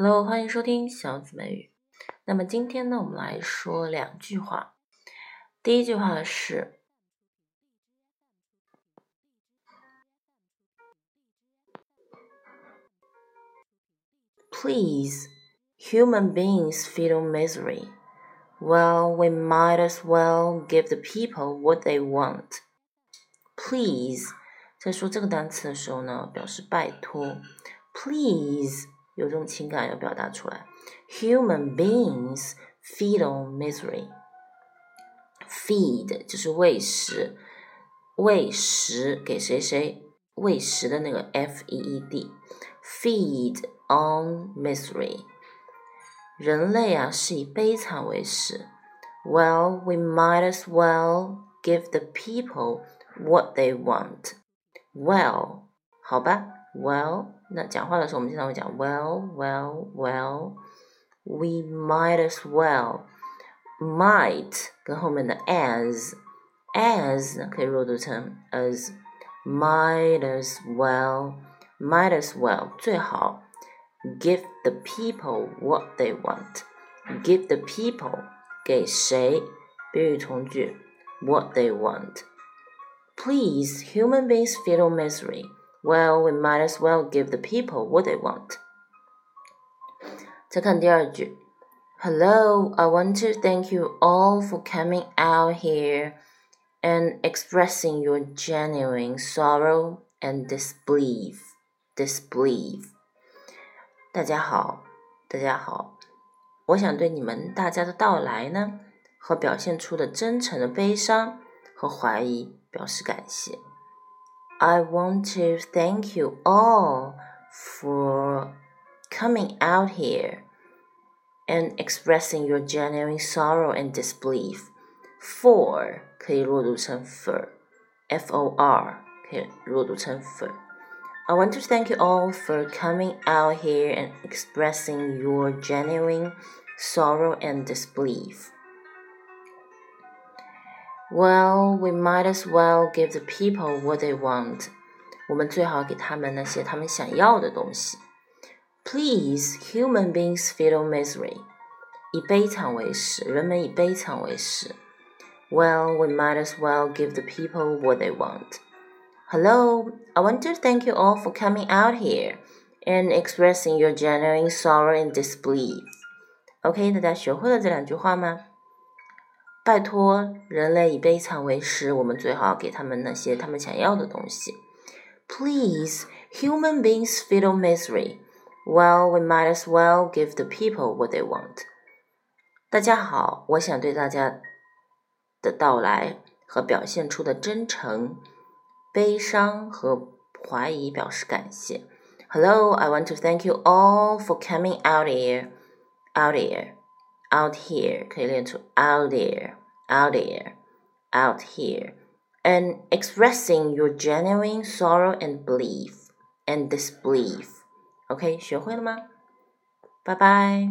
Hello，欢迎收听小紫美语。那么今天呢，我们来说两句话。第一句话是：Please, human beings feel misery. Well, we might as well give the people what they want. Please，在说这个单词的时候呢，表示拜托。Please 有这种情感要表达出来。Human beings feel misery. Feed 就是喂食，喂食给谁谁喂食的那个 f e e d。Feed on misery. 人类啊是以悲惨为食。Well, we might as well give the people what they want. Well，好吧，Well， 那讲话的时候我们经常会讲 Well, well, well. We might as well. Might 跟后面的 as as 可以弱读成 as. Might as well. Might as well 最好 give the people what they want. Give the people 给谁宾语从句 what they want. Please, human beings feel misery. Well, we might as well give the people what they want. 再看第二句，Hello, I want to thank you all for coming out here and expressing your genuine sorrow and disbelief. Disbelief. 大家好，大家好，我想对你们大家的到来呢，和表现出的真诚的悲伤和怀疑表示感谢。 I want to thank you all for coming out here and expressing your genuine sorrow and disbelief. For 可以弱读成 for，f o r 可以弱读成 for。I want to thank you all for coming out here and expressing your genuine sorrow and disbelief. Well, we might as well give the people what they want. 我们最好给他们那些他们想要的东西。Please, human beings feel misery. 以悲惨为食，人们以悲惨为食。Well, we might as well give the people what they want. Hello, I want to thank you all for coming out here and expressing your genuine sorrow and disbelief. OK，大家学会了这两句话吗？ 拜托，人类以悲惨为食，我们最好给他们那些他们想要的东西。Please, human beings feel misery. Well, we might as well give the people what they want. 大家好，我想对大家的到来和表现出的真诚、悲伤和怀疑表示感谢。Hello, I want to thank you all for coming out here, out here out here 可以练出 out there, out there, out here, and expressing your genuine sorrow and belief and disbelief. OK，学会了吗？拜拜。